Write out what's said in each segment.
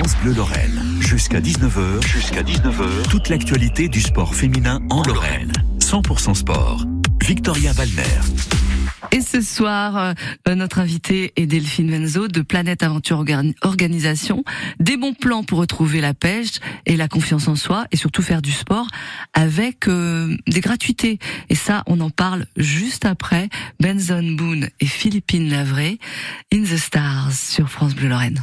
France Bleu Lorraine. Jusqu'à 19h, jusqu'à 19h, toute l'actualité du sport féminin en Lorraine. 100% sport. Victoria Valner. Et ce soir, euh, notre invité est Delphine Venzo de Planète Aventure Organisation. Des bons plans pour retrouver la pêche et la confiance en soi et surtout faire du sport avec euh, des gratuités. Et ça, on en parle juste après. Benson Boone et Philippine Lavray, In the Stars sur France Bleu Lorraine.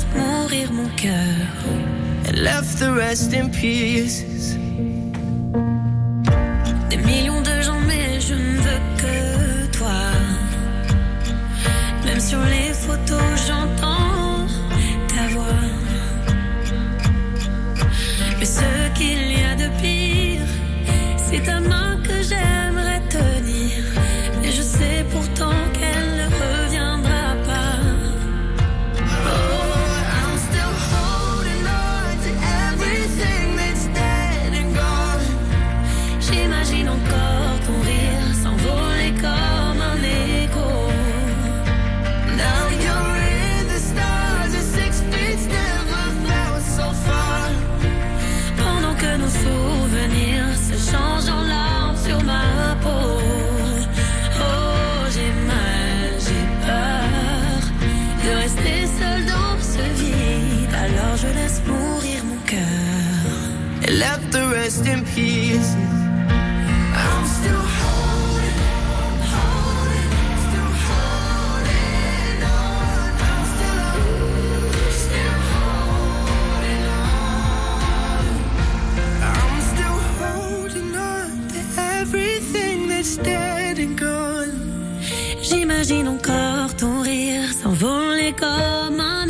Laisse mourir mon cœur. And left the rest in pieces. J'imagine encore ton rire s'envoler comme un.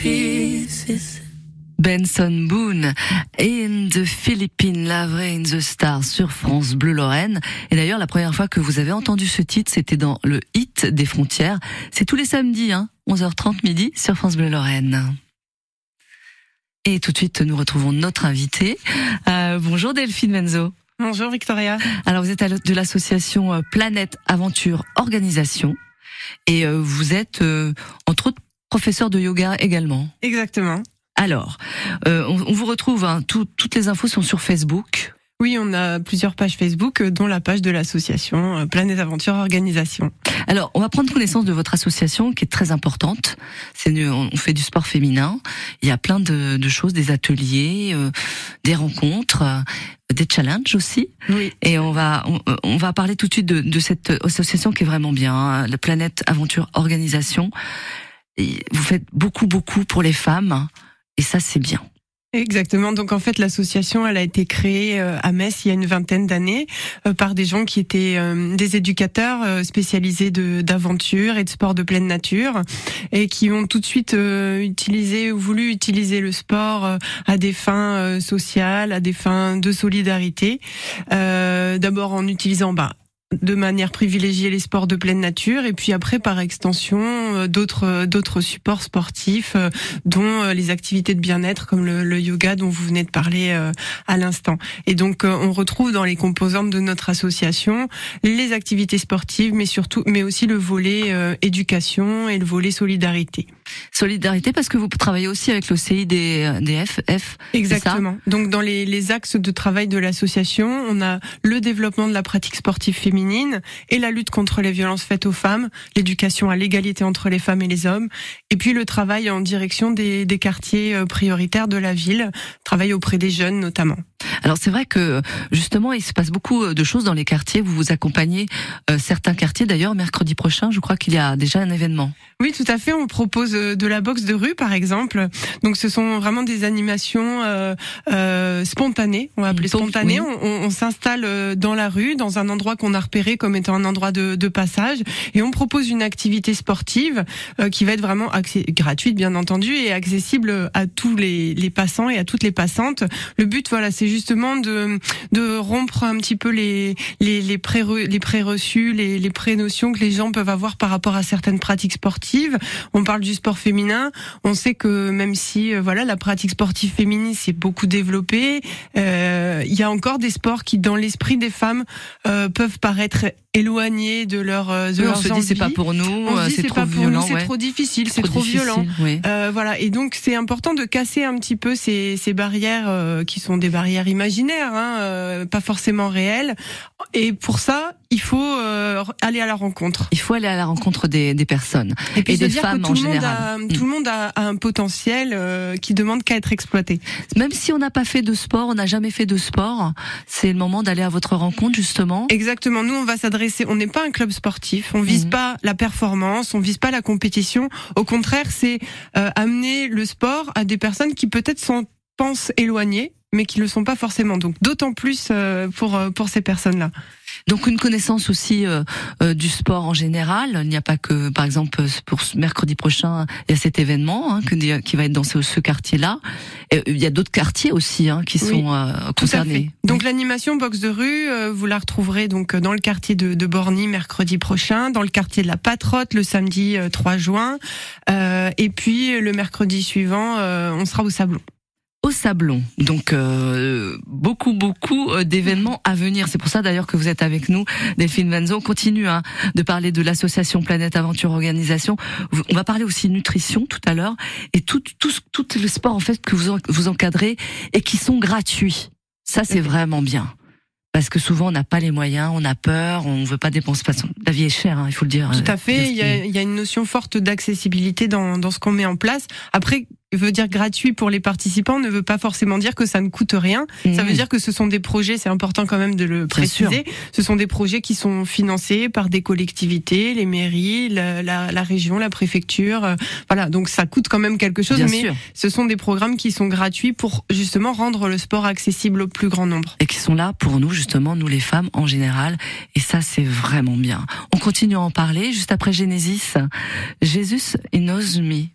Pieces. Benson Boone in the Philippine Lavray in the Star sur France Bleu Lorraine. Et d'ailleurs, la première fois que vous avez entendu ce titre, c'était dans le hit des frontières. C'est tous les samedis, hein, 11h30 midi sur France Bleu Lorraine. Et tout de suite, nous retrouvons notre invité. Euh, bonjour Delphine Benzo. Bonjour Victoria. Alors vous êtes de l'association euh, Planète Aventure Organisation et euh, vous êtes euh, entre autres professeur de yoga également. Exactement. Alors, euh, on, on vous retrouve, hein, tout- toutes les infos sont sur Facebook. Oui, on a plusieurs pages Facebook, euh, dont la page de l'association euh, Planète Aventure Organisation. Alors, on va prendre connaissance de votre association qui est très importante. C'est on fait du sport féminin. Il y a plein de, de choses, des ateliers, euh, des rencontres, euh, des challenges aussi. Oui. Et on va on, on va parler tout de suite de, de cette association qui est vraiment bien, hein, la Planète Aventure Organisation. Vous faites beaucoup beaucoup pour les femmes et ça c'est bien. Exactement. Donc en fait, l'association, elle a été créée euh, à Metz il y a une vingtaine d'années euh, par des gens qui étaient euh, des éducateurs spécialisés d'aventure et de sport de pleine nature et qui ont tout de suite utilisé ou voulu utiliser le sport à des fins sociales, à des fins de solidarité. D'abord en utilisant bah, de manière privilégiée les sports de pleine nature et puis après par extension euh, d'autres d'autres supports sportifs dont les activités de bien-être comme le, yoga dont vous venez de parler à l'instant. Et donc on retrouve dans les composantes de notre association les activités sportives mais surtout mais aussi le volet éducation et le volet solidarité. Solidarité parce que vous travaillez aussi avec le CIDF. Exactement. Donc dans les, les axes de travail de l'association, on a le développement de la pratique sportive féminine et la lutte contre les violences faites aux femmes, l'éducation à l'égalité entre les femmes et les hommes, et puis le travail en direction des, des quartiers euh, prioritaires de la ville, travail auprès des jeunes notamment. Alors c'est vrai que justement il se passe beaucoup de choses dans les quartiers. Vous vous accompagnez euh, certains quartiers. D'ailleurs mercredi prochain, je crois qu'il y a déjà un événement. Oui, tout à fait. On propose euh, de la boxe de rue par exemple. Donc ce sont vraiment des animations euh, euh spontanées. On va appeler spontanées. On, on s'installe dans la rue, dans un endroit qu'on a repéré comme étant un endroit de, de passage, et on propose une activité sportive qui va être vraiment gratuite bien entendu et accessible à tous les, les passants et à toutes les passantes. Le but, voilà, c'est justement de, de rompre un petit peu les, les, les, pré, les préreçus, les, les prénotions que les gens peuvent avoir par rapport à certaines pratiques sportives. On parle du sport féminin. On sait que même si euh, voilà la pratique sportive féminine s'est beaucoup développée, euh, il y a encore des sports qui, dans l'esprit des femmes, euh, peuvent paraître éloignés de euh, de on se dit c'est pas pour nous, c'est trop violent, c'est trop difficile, c'est trop, violent. Euh, voilà et donc c'est important de casser un petit peu ces, ces barrières euh, qui sont des barrières imaginaires, hein, pas forcément réelles. Et pour ça, il faut aller à la rencontre. Il faut aller à la rencontre des, des personnes et, puis des femmes en général. Tout le monde a un potentiel qui demande qu'à être exploité. Même si on n'a pas fait de sport, on n'a jamais fait de sport, c'est le moment d'aller à votre rencontre justement. Exactement. Nous on va s'adresser on n'est pas un club sportif, on vise mhm. pas la performance, on vise pas la compétition. Au contraire, c'est euh, amener le sport à des personnes qui peut-être s'en pensent éloignées, mais qui le sont pas forcément. Donc d'autant plus euh, pour euh, pour ces personnes-là. Donc une connaissance aussi euh, euh, du sport en général. Il n'y a pas que, par exemple, pour mercredi prochain, il y a cet événement hein, qui va être dans ce, quartier-là. Il y a d'autres quartiers aussi hein, qui sont euh, concernés. Donc l'animation boxe de rue, vous la retrouverez donc dans le quartier de, de, Borny mercredi prochain, dans le quartier de la Patrotte le samedi 3 juin, et puis le mercredi suivant, on sera au Sablon au Sablon. Donc euh, beaucoup beaucoup euh, d'événements à venir. C'est pour ça d'ailleurs que vous êtes avec nous, Delphine Vanzo. On continue hein, de parler de l'association Planète Aventure Organisation. On va parler aussi nutrition tout à l'heure et tout tout tout le sport en fait que vous vous encadrez et qui sont gratuits. Ça c'est vraiment bien parce que souvent on n'a pas les moyens, on a peur, on veut pas dépenser. La vie est chère, hein, il faut le dire. Tout à fait. Il y a, il y a une notion forte d'accessibilité dans, dans ce qu'on met en place. Après, veut dire gratuit pour les participants ne veut pas forcément dire que ça ne coûte rien. Ça veut mmh. dire que ce sont des projets, c'est important quand même de le préciser. Ce sont des projets qui sont financés par des collectivités, les mairies, la, la, la région, la préfecture. Euh, voilà, donc ça coûte quand même quelque chose, mais ce sont des programmes qui sont gratuits pour justement rendre le sport accessible au plus grand nombre. Et qui sont là pour nous justement, nous les femmes en général. Et ça, c'est vraiment bien. On continue à en parler juste après Genesis. Jésus knows me.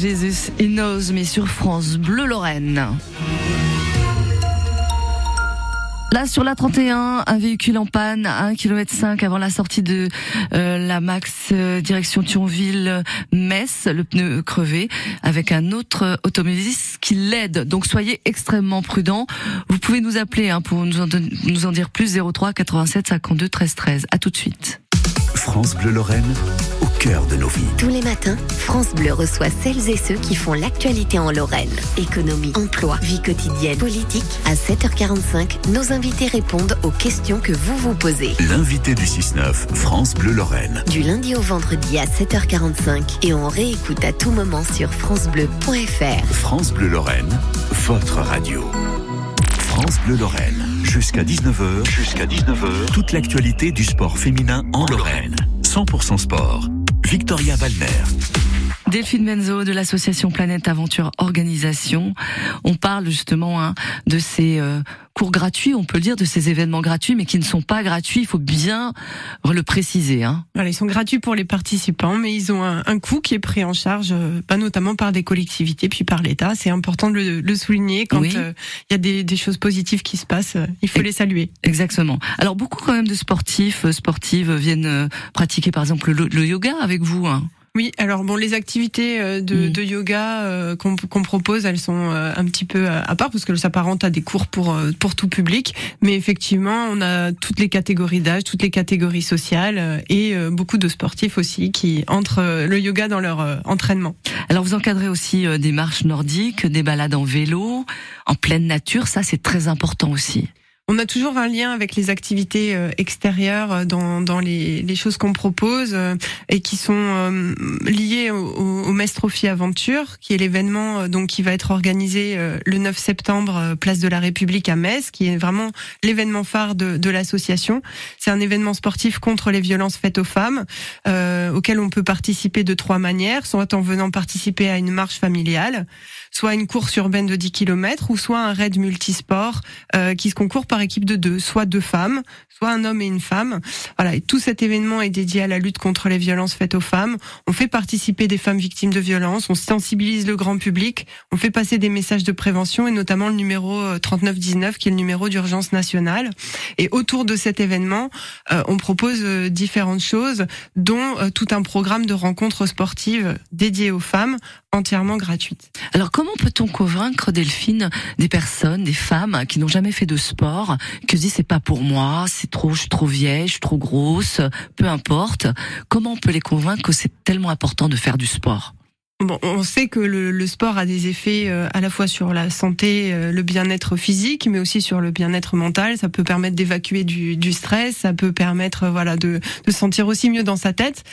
Jesus He Knows Me sur France Bleu Lorraine. Là, sur la 31, un véhicule en panne à 1 km 5 avant la sortie de euh, la Max euh, direction Thionville-Metz, le pneu crevé, avec un autre automobiliste qui l'aide. Donc soyez extrêmement prudents. Vous pouvez nous appeler hein, pour nous en, nous en dire plus 03 87 52 13 13. À tout de suite. France Bleu Lorraine, au cœur de nos vies. Tous les matins, France Bleu reçoit celles et ceux qui font l'actualité en Lorraine. Économie, emploi, vie quotidienne, politique. À 7h45, nos invités répondent aux questions que vous vous posez. L'invité du 6-9, France Bleu Lorraine. Du lundi au vendredi à 7h45 et on réécoute à tout moment sur francebleu.fr. France Bleu Lorraine, votre radio. France Bleu Lorraine, jusqu'à 19h, jusqu'à 19h, toute l'actualité du sport féminin en Lorraine. 100% sport. Victoria Valner. Delphine Benzo de l'association Planète Aventure Organisation. On parle justement hein, de ces euh, cours gratuits, on peut le dire, de ces événements gratuits, mais qui ne sont pas gratuits. Il faut bien le préciser. Hein. Voilà, ils sont gratuits pour les participants, mais ils ont un, un coût qui est pris en charge, euh, pas notamment par des collectivités, puis par l'État. C'est important de le, le, souligner quand il euh, y a des, des, choses positives qui se passent. Il faut Et, les saluer. Exactement. Alors beaucoup quand même de sportifs, sportives viennent pratiquer par exemple le, le yoga avec vous. Hein. Oui, alors bon, les activités euh, de, mmh. de yoga euh, qu'on qu propose, elles sont euh, un petit peu à part parce que ça s'apparente à des cours pour pour tout public. Mais effectivement, on a toutes les catégories d'âge, toutes les catégories sociales et beaucoup de sportifs aussi qui entrent le yoga dans leur entraînement. Alors vous encadrez aussi des marches nordiques, des balades en vélo, en pleine nature. Ça, c'est très important aussi. On a toujours un lien avec les activités euh, extérieures euh, dans, dans les, les choses qu'on propose euh, et qui sont liées au, au Mestrophy Aventure, qui est l'événement donc qui va être organisé le 9 septembre place de la République à Metz, qui est vraiment l'événement phare de, de l'association. C'est un événement sportif contre les violences faites aux femmes, euh, auquel on peut participer de trois manières, soit en venant participer à une marche familiale, soit une course urbaine de 10 km, ou soit un raid multisport euh, qui se concourt par équipe de deux, soit deux femmes, soit un homme et une femme. Voilà, et tout cet événement est dédié à la lutte contre les violences faites aux femmes. On fait participer des femmes victimes de violences, on sensibilise le grand public, on fait passer des messages de prévention et notamment le numéro 3919 euh, qui est le numéro d'urgence nationale. Et autour de cet événement, euh, on propose euh, différentes choses, dont tout un programme de rencontres sportives dédiées aux femmes entièrement gratuite. Alors comment peut-on convaincre Delphine des personnes, des femmes qui n'ont jamais fait de sport, que se disent c'est pas pour moi, c'est trop, je suis trop vieille, je suis trop grosse, peu importe. Comment on peut les convaincre que c'est tellement important de faire du sport? Bon, on sait que le, le, sport a des effets euh, à la fois sur la santé, euh, le bien-être physique, mais aussi sur le bien-être mental. Ça peut permettre d'évacuer du, du, stress, ça peut permettre, euh, voilà, de, sentir aussi mieux dans sa tête.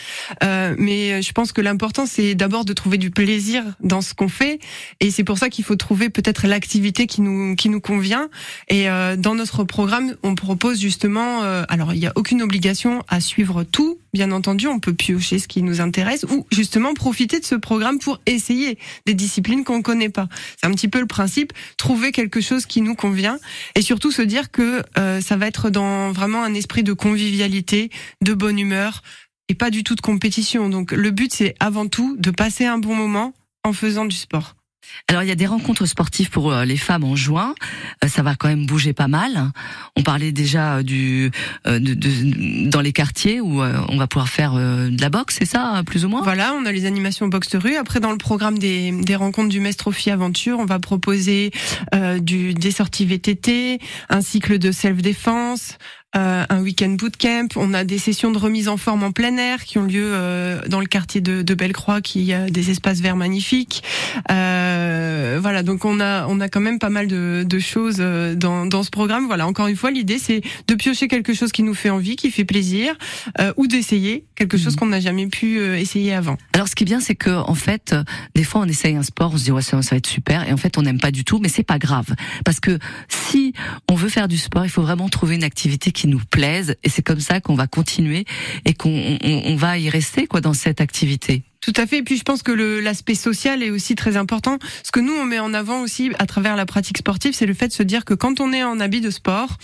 Euh, mais je pense que l'important, c'est d'abord de trouver du plaisir dans ce qu'on fait, et c'est pour ça qu'il faut trouver peut-être l'activité qui nous qui nous convient. Et euh, dans notre programme, on propose justement, alors il n'y a aucune obligation à suivre tout, bien entendu, on peut piocher ce qui nous intéresse, ou justement profiter de ce programme pour essayer des disciplines qu'on connaît pas. C'est un petit peu le principe, trouver quelque chose qui nous convient et surtout se dire que euh, ça va être dans vraiment un esprit de convivialité, de bonne humeur et pas du tout de compétition. Donc le but c'est avant tout de passer un bon moment en faisant du sport. Alors il y a des rencontres sportives pour euh, les femmes en juin. Euh, ça va quand même bouger pas mal. On parlait déjà du de, de, dans les quartiers où on va pouvoir faire de la boxe, c'est ça, plus ou moins? Voilà, on a les animations boxe de rue. Après, dans le programme des, des rencontres du Mestrophy Aventure, on va proposer euh, du des sorties VTT, un cycle de self défense, euh, un week-end bootcamp. On a des sessions de remise en forme en plein air qui ont lieu euh, dans le quartier de, de Bellecroix, qui a des espaces verts magnifiques. Euh, voilà, donc on a on a quand même pas mal de, de choses euh, dans, dans ce programme. Voilà, encore une fois, l'idée c'est de piocher quelque chose qui nous fait envie, qui fait plaisir, euh, ou d'essayer quelque chose mmh. qu'on n'a jamais pu euh, essayer avant. Alors, ce qui est bien, c'est que en fait, des fois, on essaye un sport, on se dit ouais ça, ça va être super, et en fait, on n'aime pas du tout, mais c'est pas grave, parce que si on veut faire du sport, il faut vraiment trouver une activité qui nous plaise et c'est comme ça qu'on va continuer et qu'on on, on va y rester quoi dans cette activité. Tout à fait. Et puis je pense que l'aspect social est aussi très important. Ce que nous on met en avant aussi à travers la pratique sportive, c'est le fait de se dire que quand on est en habit de sport,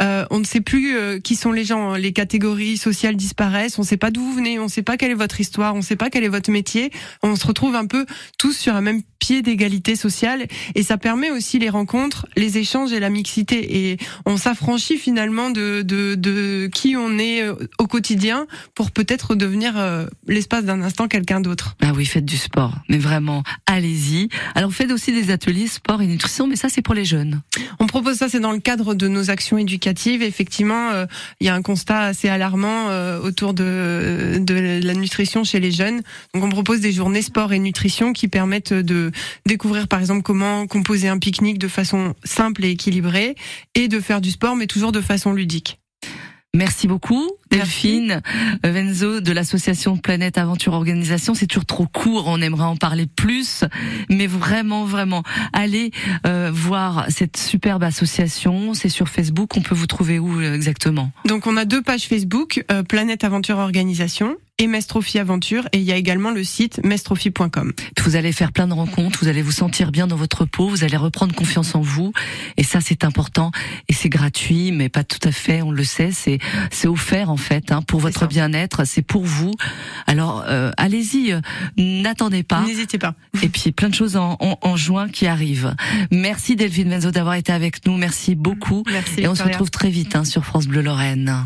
euh, on ne sait plus euh, qui sont les gens, les catégories sociales disparaissent, on ne sait pas d'où vous venez, on ne sait pas quelle est votre histoire, on ne sait pas quel est votre métier. On se retrouve un peu tous sur un même pied d'égalité sociale et ça permet aussi les rencontres, les échanges et la mixité et on s'affranchit finalement de, de, de qui on est euh, au quotidien pour peut-être devenir l'espace d'un instant quelqu'un d'autre. Ah oui, faites du sport, mais vraiment, allez-y. Alors, faites aussi des ateliers sport et nutrition, mais ça, c'est pour les jeunes. On propose ça, c'est dans le cadre de nos actions éducatives. Effectivement, euh, il y a un constat assez alarmant euh, autour de, de la nutrition chez les jeunes. Donc, on propose des journées sport et nutrition qui permettent de découvrir, par exemple, comment composer un pique-nique de façon simple et équilibrée et de faire du sport, mais toujours de façon ludique. Merci beaucoup, Delphine Venzo de l'association Planète Aventure Organisation. C'est toujours trop court, on aimerait en parler plus, mais vraiment, vraiment, allez euh, voir cette superbe association. C'est sur Facebook. On peut vous trouver où euh, exactement? Donc, on a deux pages Facebook, euh, Planète Aventure Organisation et Mestrophy Aventure et il y a également le site mestrophy.com. Vous allez faire plein de rencontres, vous allez vous sentir bien dans votre peau, vous allez reprendre confiance en vous et ça c'est important et c'est gratuit mais pas tout à fait, on le sait, c'est c'est offert en fait hein, pour votre bien-être, c'est pour vous. Alors euh, allez-y, euh, n'attendez pas. N'hésitez pas. Et puis plein de choses en, en, en juin qui arrivent. Merci Delphine Menzo d'avoir été avec nous, merci beaucoup merci, et on se retrouve très vite hein, sur France Bleu Lorraine.